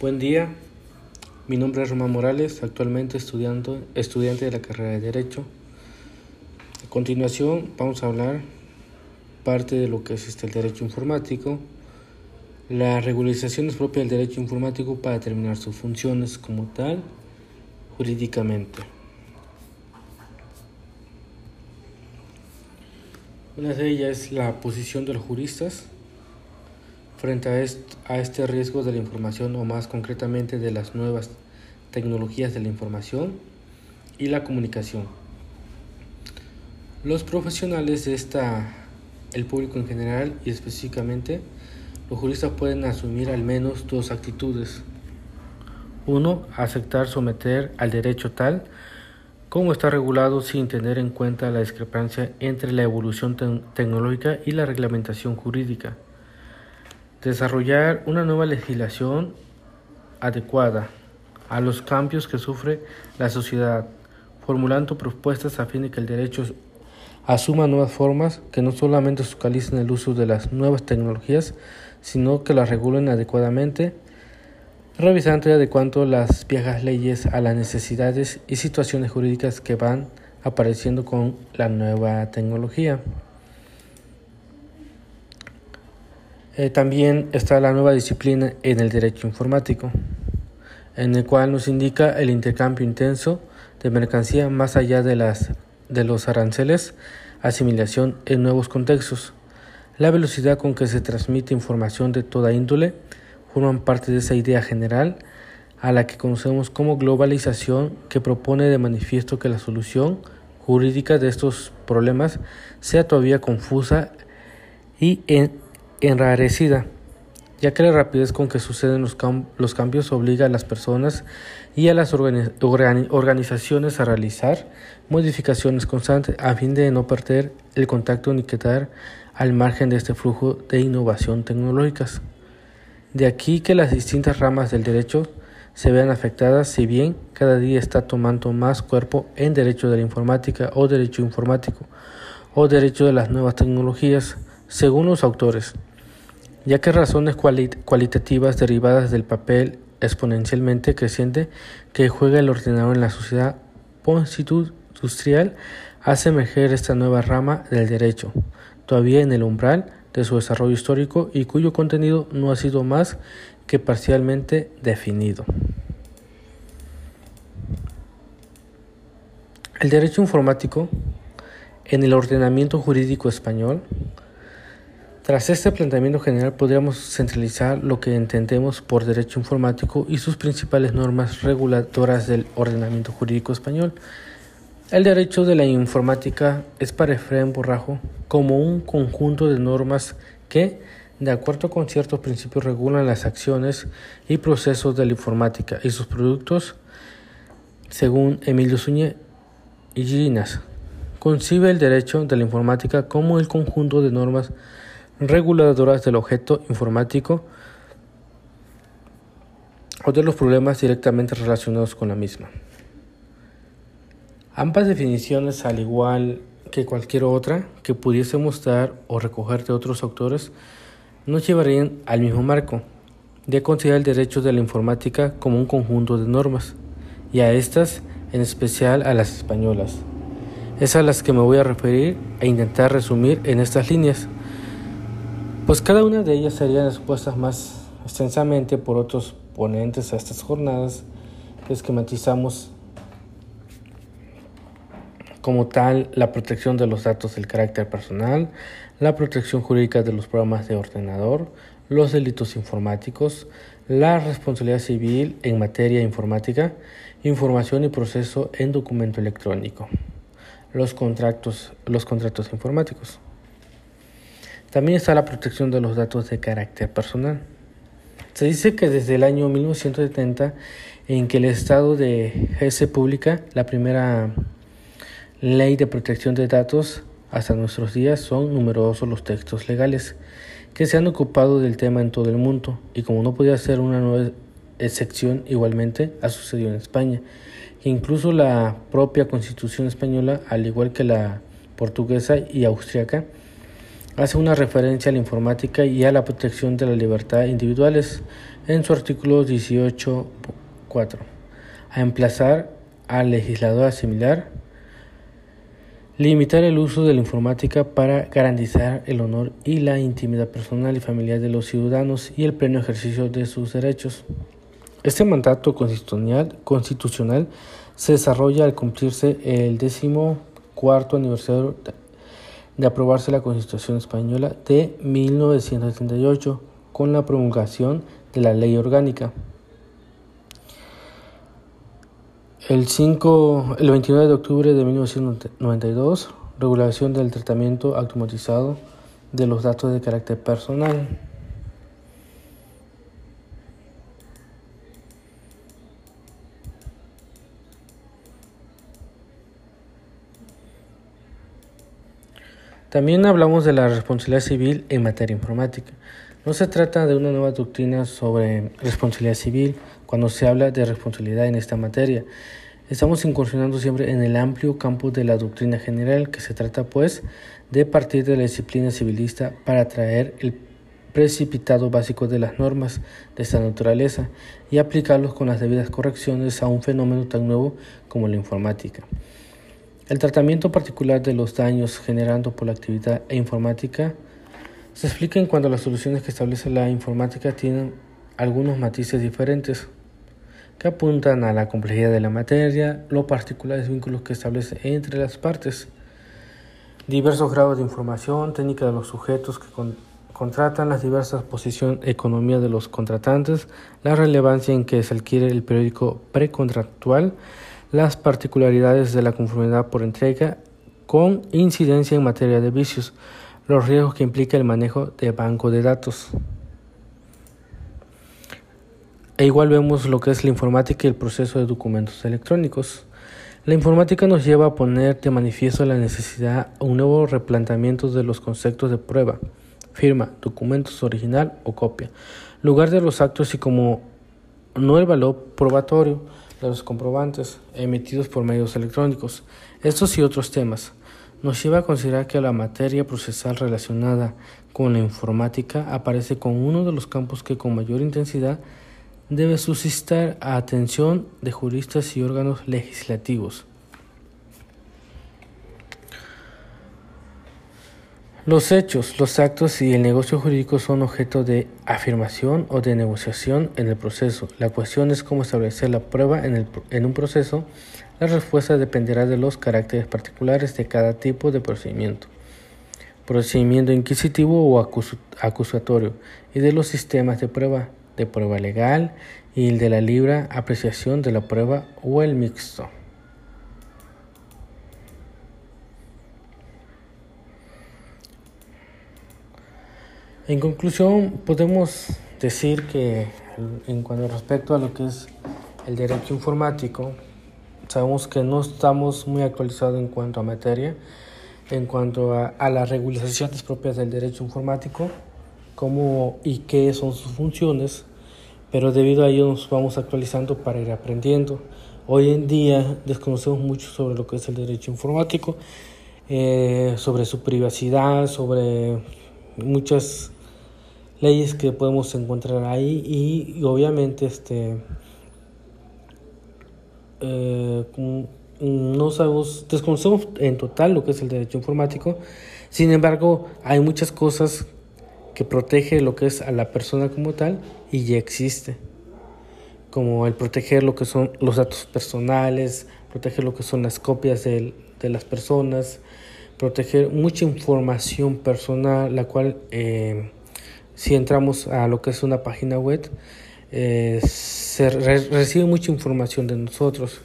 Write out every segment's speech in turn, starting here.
Buen día, mi nombre es Román Morales, actualmente estudiante, estudiante de la carrera de Derecho. A continuación vamos a hablar parte de lo que es este, el derecho informático, la regularización es propia del derecho informático para determinar sus funciones como tal jurídicamente. Una de ellas es la posición de los juristas frente a, este riesgo de la información o más concretamente de las nuevas tecnologías de la información y la comunicación. Los profesionales de esta, el público en general y específicamente, los juristas pueden asumir al menos dos actitudes. Uno, aceptar someter al derecho tal como está regulado sin tener en cuenta la discrepancia entre la evolución tecnológica y la reglamentación jurídica desarrollar una nueva legislación adecuada a los cambios que sufre la sociedad, formulando propuestas a fin de que el derecho asuma nuevas formas que no solamente focalizan el uso de las nuevas tecnologías, sino que las regulen adecuadamente, revisando y adecuando las viejas leyes a las necesidades y situaciones jurídicas que van apareciendo con la nueva tecnología. Eh, también está la nueva disciplina en el derecho informático, en el cual nos indica el intercambio intenso de mercancía más allá de, las, de los aranceles, asimilación en nuevos contextos. La velocidad con que se transmite información de toda índole forman parte de esa idea general a la que conocemos como globalización que propone de manifiesto que la solución jurídica de estos problemas sea todavía confusa y en enrarecida, ya que la rapidez con que suceden los, cambios obliga a las personas y a las organizaciones a realizar modificaciones constantes a fin de no perder el contacto ni quedar al margen de este flujo de innovación tecnológicas. De aquí que las distintas ramas del derecho se vean afectadas si bien cada día está tomando más cuerpo en derecho de la informática o derecho informático o derecho de las nuevas tecnologías, según los autores ya que razones cualitativas derivadas del papel exponencialmente creciente que juega el ordenador en la sociedad post-industrial hace emerger esta nueva rama del derecho, todavía en el umbral de su desarrollo histórico y cuyo contenido no ha sido más que parcialmente definido. El derecho informático en el ordenamiento jurídico español tras este planteamiento general podríamos centralizar lo que entendemos por derecho informático y sus principales normas reguladoras del ordenamiento jurídico español. El derecho de la informática es para Efraín Borrajo como un conjunto de normas que, de acuerdo con ciertos principios, regulan las acciones y procesos de la informática y sus productos, según Emilio Suñé y Girinas. Concibe el derecho de la informática como el conjunto de normas reguladoras del objeto informático o de los problemas directamente relacionados con la misma. Ambas definiciones, al igual que cualquier otra que pudiésemos dar o recoger de otros autores, nos llevarían al mismo marco de considerar el derecho de la informática como un conjunto de normas, y a estas en especial a las españolas. Es a las que me voy a referir e intentar resumir en estas líneas pues cada una de ellas serían expuestas más extensamente por otros ponentes a estas jornadas que esquematizamos como tal la protección de los datos del carácter personal, la protección jurídica de los programas de ordenador, los delitos informáticos, la responsabilidad civil en materia informática, información y proceso en documento electrónico, los contratos, los contratos informáticos. También está la protección de los datos de carácter personal. Se dice que desde el año 1970, en que el Estado de Hesse publica la primera ley de protección de datos, hasta nuestros días son numerosos los textos legales que se han ocupado del tema en todo el mundo y como no podía ser una nueva excepción igualmente ha sucedido en España, que incluso la propia constitución española, al igual que la portuguesa y austriaca, hace una referencia a la informática y a la protección de las libertades individuales, en su artículo 18.4, a emplazar al legislador a similar Limitar el uso de la informática para garantizar el honor y la intimidad personal y familiar de los ciudadanos y el pleno ejercicio de sus derechos. Este mandato constitucional, constitucional se desarrolla al cumplirse el décimo cuarto aniversario de aprobarse la Constitución Española de 1978 con la promulgación de la Ley Orgánica. El, 5, el 29 de octubre de 1992, regulación del tratamiento automatizado de los datos de carácter personal. También hablamos de la responsabilidad civil en materia informática. No se trata de una nueva doctrina sobre responsabilidad civil cuando se habla de responsabilidad en esta materia. Estamos incursionando siempre en el amplio campo de la doctrina general, que se trata pues de partir de la disciplina civilista para traer el precipitado básico de las normas de esta naturaleza y aplicarlos con las debidas correcciones a un fenómeno tan nuevo como la informática. El tratamiento particular de los daños generando por la actividad informática se explica en cuanto las soluciones que establece la informática tienen algunos matices diferentes que apuntan a la complejidad de la materia, los particulares vínculos que establece entre las partes, diversos grados de información, técnica de los sujetos que contratan, las diversas posiciones, economía de los contratantes, la relevancia en que se adquiere el periódico precontractual, las particularidades de la conformidad por entrega con incidencia en materia de vicios, los riesgos que implica el manejo de banco de datos. E igual vemos lo que es la informática y el proceso de documentos electrónicos. La informática nos lleva a poner de manifiesto la necesidad de un nuevo replanteamiento de los conceptos de prueba, firma, documentos original o copia, lugar de los actos y como no el valor probatorio los comprobantes emitidos por medios electrónicos. Estos y otros temas nos lleva a considerar que la materia procesal relacionada con la informática aparece con uno de los campos que con mayor intensidad debe suscitar a atención de juristas y órganos legislativos. Los hechos, los actos y el negocio jurídico son objeto de afirmación o de negociación en el proceso. La cuestión es cómo establecer la prueba en, un proceso. La respuesta dependerá de los caracteres particulares de cada tipo de procedimiento, procedimiento inquisitivo o acusatorio, y de los sistemas de prueba, de prueba legal y el de la libre apreciación de la prueba o el mixto. En conclusión, podemos decir que en cuanto respecto a lo que es el derecho informático, sabemos que no estamos muy actualizados en cuanto a materia, en cuanto a, las regularizaciones propias del derecho informático, cómo y qué son sus funciones, pero debido a ello nos vamos actualizando para ir aprendiendo. Hoy en día desconocemos mucho sobre lo que es el derecho informático, eh, sobre su privacidad, sobre muchas leyes que podemos encontrar ahí y, obviamente este eh, no sabemos, desconocemos en total lo que es el derecho informático, sin embargo hay muchas cosas que protege lo que es a la persona como tal y ya existe, como el proteger lo que son los datos personales, proteger lo que son las copias de, de las personas, proteger mucha información personal, la cual eh, si entramos a lo que es una página web, eh, se recibe mucha información de nosotros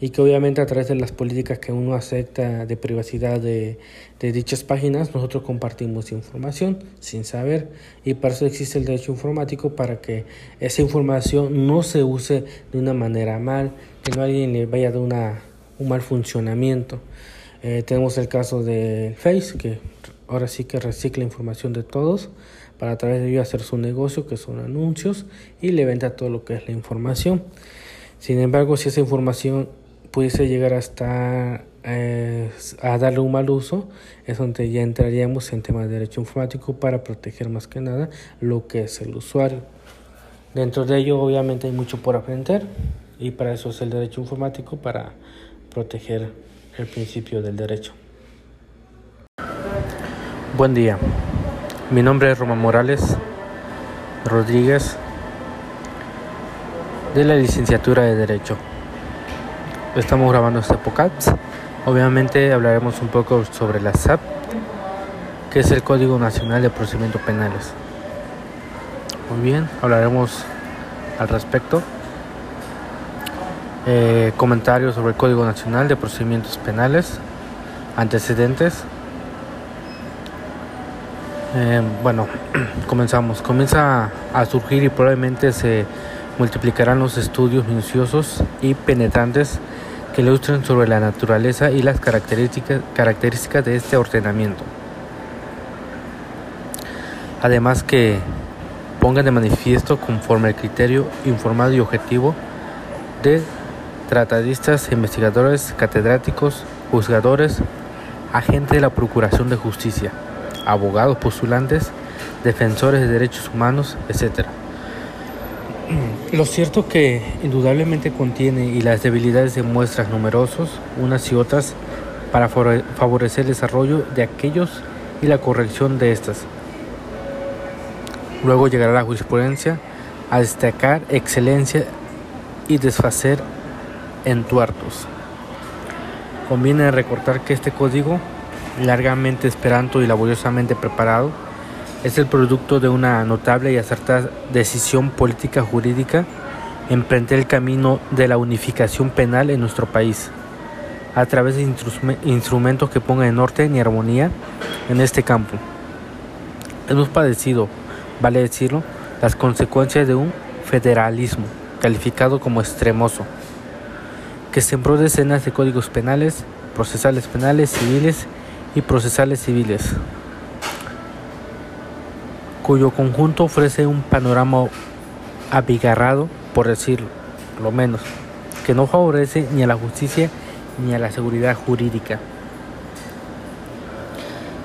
y que obviamente a través de las políticas que uno acepta de privacidad de, de, dichas páginas, nosotros compartimos información sin saber y para eso existe el derecho informático para que esa información no se use de una manera mal, que no alguien le vaya a dar una, un mal funcionamiento. Eh, tenemos el caso de Face, que ahora sí que recicla información de todos para través de ello hacer su negocio, que son anuncios, y le venda todo lo que es la información. Sin embargo, si esa información pudiese llegar hasta eh, a darle un mal uso, es donde ya entraríamos en temas de derecho informático para proteger más que nada lo que es el usuario. Dentro de ello obviamente hay mucho por aprender y para eso es el derecho informático, para proteger el principio del derecho. Buen día, mi nombre es Román Morales Rodríguez de la licenciatura de Derecho. Estamos grabando este podcast. Obviamente hablaremos un poco sobre la SAP, que es el Código Nacional de Procedimientos Penales. Muy bien, hablaremos al respecto. Eh, comentarios sobre el Código Nacional de Procedimientos Penales, antecedentes. Eh, bueno, comenzamos. Comienza a surgir y probablemente se multiplicarán los estudios minuciosos y penetrantes que ilustren sobre la naturaleza y las características, características de este ordenamiento. Además que pongan de manifiesto conforme al criterio informado y objetivo de tratadistas, investigadores, catedráticos, juzgadores, agentes de la Procuración de Justicia, abogados postulantes, defensores de derechos humanos, etc. Lo cierto que indudablemente contiene y las debilidades demuestran numerosos, unas y otras, para favorecer el desarrollo de aquellos y la corrección de estas. Luego llegará la jurisprudencia a destacar excelencia y desfacer entuertos. Conviene recortar que este código, largamente esperanto y laboriosamente preparado, es el producto de una notable y acertada decisión política jurídica emprender el camino de la unificación penal en nuestro país, a través de instrumentos que pongan en orden y armonía en este campo. Hemos padecido vale decirlo, las consecuencias de un federalismo calificado como extremoso, que sembró decenas de códigos penales, procesales penales, civiles y procesales civiles, cuyo conjunto ofrece un panorama abigarrado, por decirlo, lo menos, que no favorece ni a la justicia ni a la seguridad jurídica.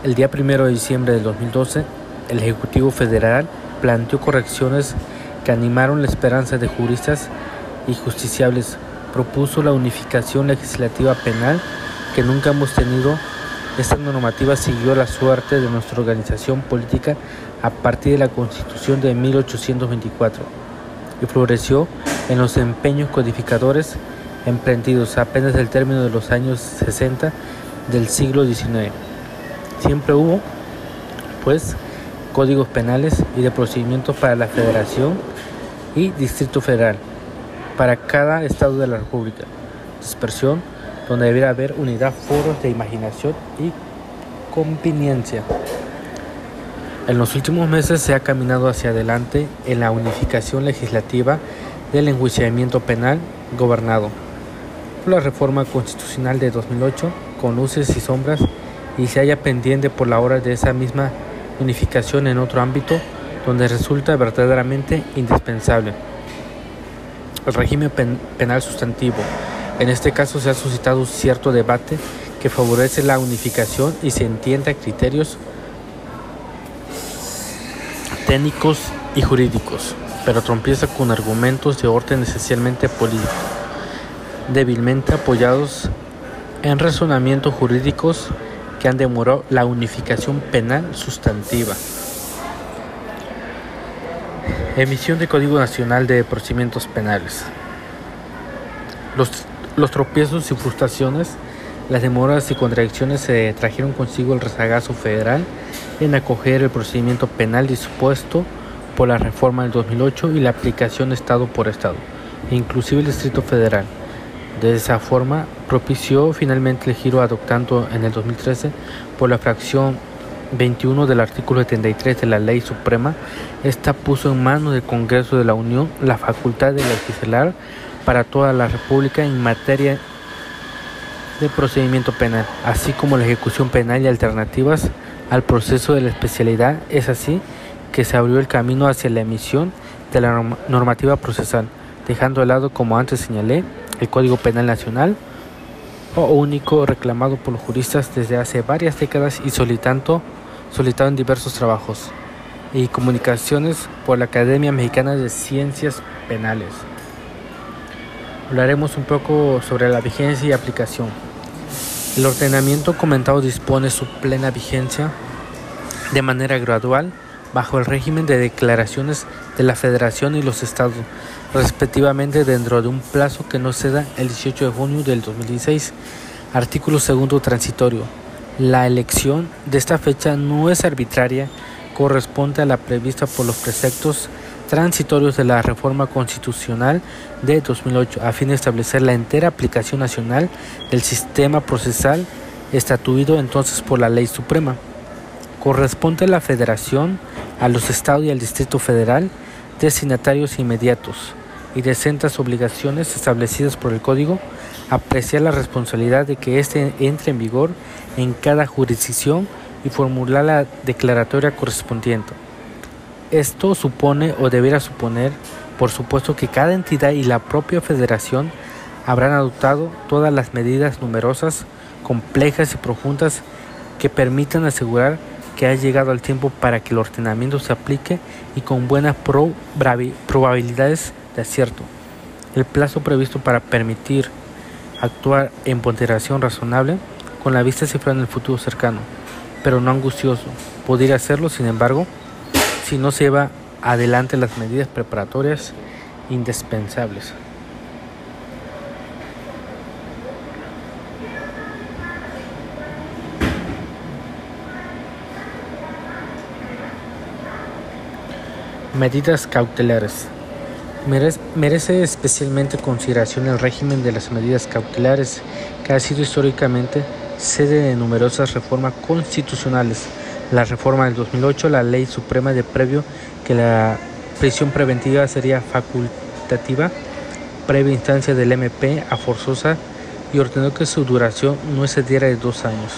El día 1 de diciembre del 2012, el Ejecutivo Federal planteó correcciones que animaron la esperanza de juristas y justiciables. Propuso la unificación legislativa penal que nunca hemos tenido. Esta normativa siguió la suerte de nuestra organización política a partir de la Constitución de 1824 y floreció en los empeños codificadores emprendidos apenas el término de los años 60 del siglo XIX. Siempre hubo, pues, códigos penales y de procedimientos para la Federación y Distrito Federal, para cada estado de la República. Dispersión, donde debiera haber unidad, foros de imaginación y conveniencia. En los últimos meses se ha caminado hacia adelante en la unificación legislativa del enjuiciamiento penal gobernado la reforma constitucional de 2008 con luces y sombras y se halla pendiente por la hora de esa misma unificación en otro ámbito donde resulta verdaderamente indispensable. El régimen penal sustantivo. En este caso se ha suscitado cierto debate que favorece la unificación y se entiende a criterios técnicos y jurídicos, pero trompieza con argumentos de orden esencialmente político, débilmente apoyados en razonamientos jurídicos que han demorado la unificación penal sustantiva. Emisión de Código Nacional de Procedimientos Penales. Los, los tropiezos y frustraciones, las demoras y contradicciones se trajeron consigo el rezagazo federal en acoger el procedimiento penal dispuesto por la reforma del 2008 y la aplicación Estado por Estado, inclusive el Distrito Federal. De esa forma, propició finalmente el giro adoptando en el 2013 por la fracción 21 del artículo 73 de la Ley Suprema. Esta puso en manos del Congreso de la Unión la facultad de legislar para toda la República en materia de procedimiento penal, así como la ejecución penal y alternativas al proceso de la especialidad. Es así que se abrió el camino hacia la emisión de la normativa procesal, dejando de lado, como antes señalé, el Código Penal Nacional, o único reclamado por los juristas desde hace varias décadas y solicitando, solicitado en diversos trabajos. y Comunicaciones por la Academia Mexicana de Ciencias Penales. Hablaremos un poco sobre la vigencia y aplicación. El ordenamiento comentado dispone su plena vigencia de manera gradual bajo el régimen de declaraciones de la Federación y los Estados, respectivamente dentro de un plazo que no ceda el 18 de junio del 2016. Artículo segundo transitorio. La elección de esta fecha no es arbitraria, corresponde a la prevista por los preceptos transitorios de la reforma constitucional de 2008 a fin de establecer la entera aplicación nacional del sistema procesal estatuido entonces por la ley suprema. Corresponde a la Federación, a los Estados y al Distrito Federal destinatarios inmediatos y de obligaciones establecidas por el Código, apreciar la responsabilidad de que éste entre en vigor en cada jurisdicción y formular la declaratoria correspondiente. Esto supone o deberá suponer, por supuesto, que cada entidad y la propia federación habrán adoptado todas las medidas numerosas, complejas y profundas que permitan asegurar que ha llegado el tiempo para que el ordenamiento se aplique y con buenas probabilidades de acierto. El plazo previsto para permitir actuar en ponderación razonable con la vista cifrada en el futuro cercano, pero no angustioso. Podría hacerlo, sin embargo, si no se lleva adelante las medidas preparatorias indispensables. Medidas cautelares. Merece especialmente consideración el régimen de las medidas cautelares, que ha sido históricamente sede de numerosas reformas constitucionales. La reforma del 2008, la ley suprema de previo que la prisión preventiva sería facultativa, previa instancia del MP a forzosa y ordenó que su duración no excediera de dos años.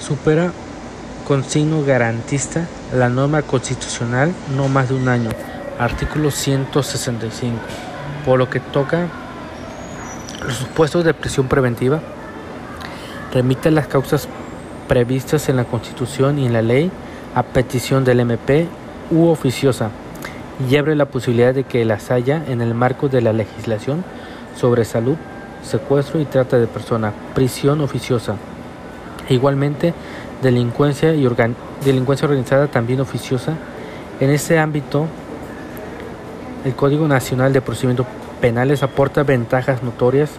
Supera con signo garantista la norma constitucional no más de un año, artículo 165, por lo que toca los supuestos de prisión preventiva, remite las causas previstas en la Constitución y en la ley a petición del MP u oficiosa y abre la posibilidad de que las haya en el marco de la legislación sobre salud, secuestro y trata de persona, prisión oficiosa. Igualmente, delincuencia y delincuencia organizada también oficiosa. En ese ámbito, el Código Nacional de Procedimientos Penales aporta ventajas notorias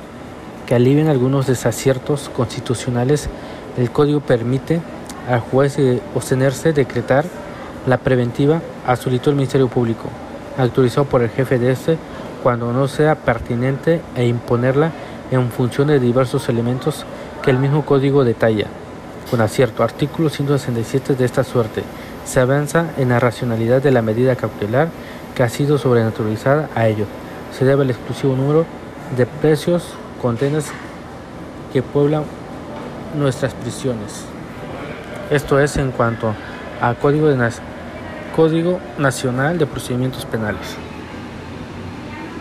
que alivian algunos desaciertos constitucionales. El Código permite al juez obtenerse decretar la preventiva a solicitud del Ministerio Público, autorizado por el jefe de este, cuando no sea pertinente e imponerla en función de diversos elementos que el mismo código detalla con acierto. Artículo 167 de esta suerte. Se avanza en la racionalidad de la medida cautelar que ha sido sobrenaturalizada a ello. Se debe al exclusivo número de precios, condenas que pueblan nuestras prisiones. Esto es en cuanto a Código, de Código Nacional de Procedimientos Penales.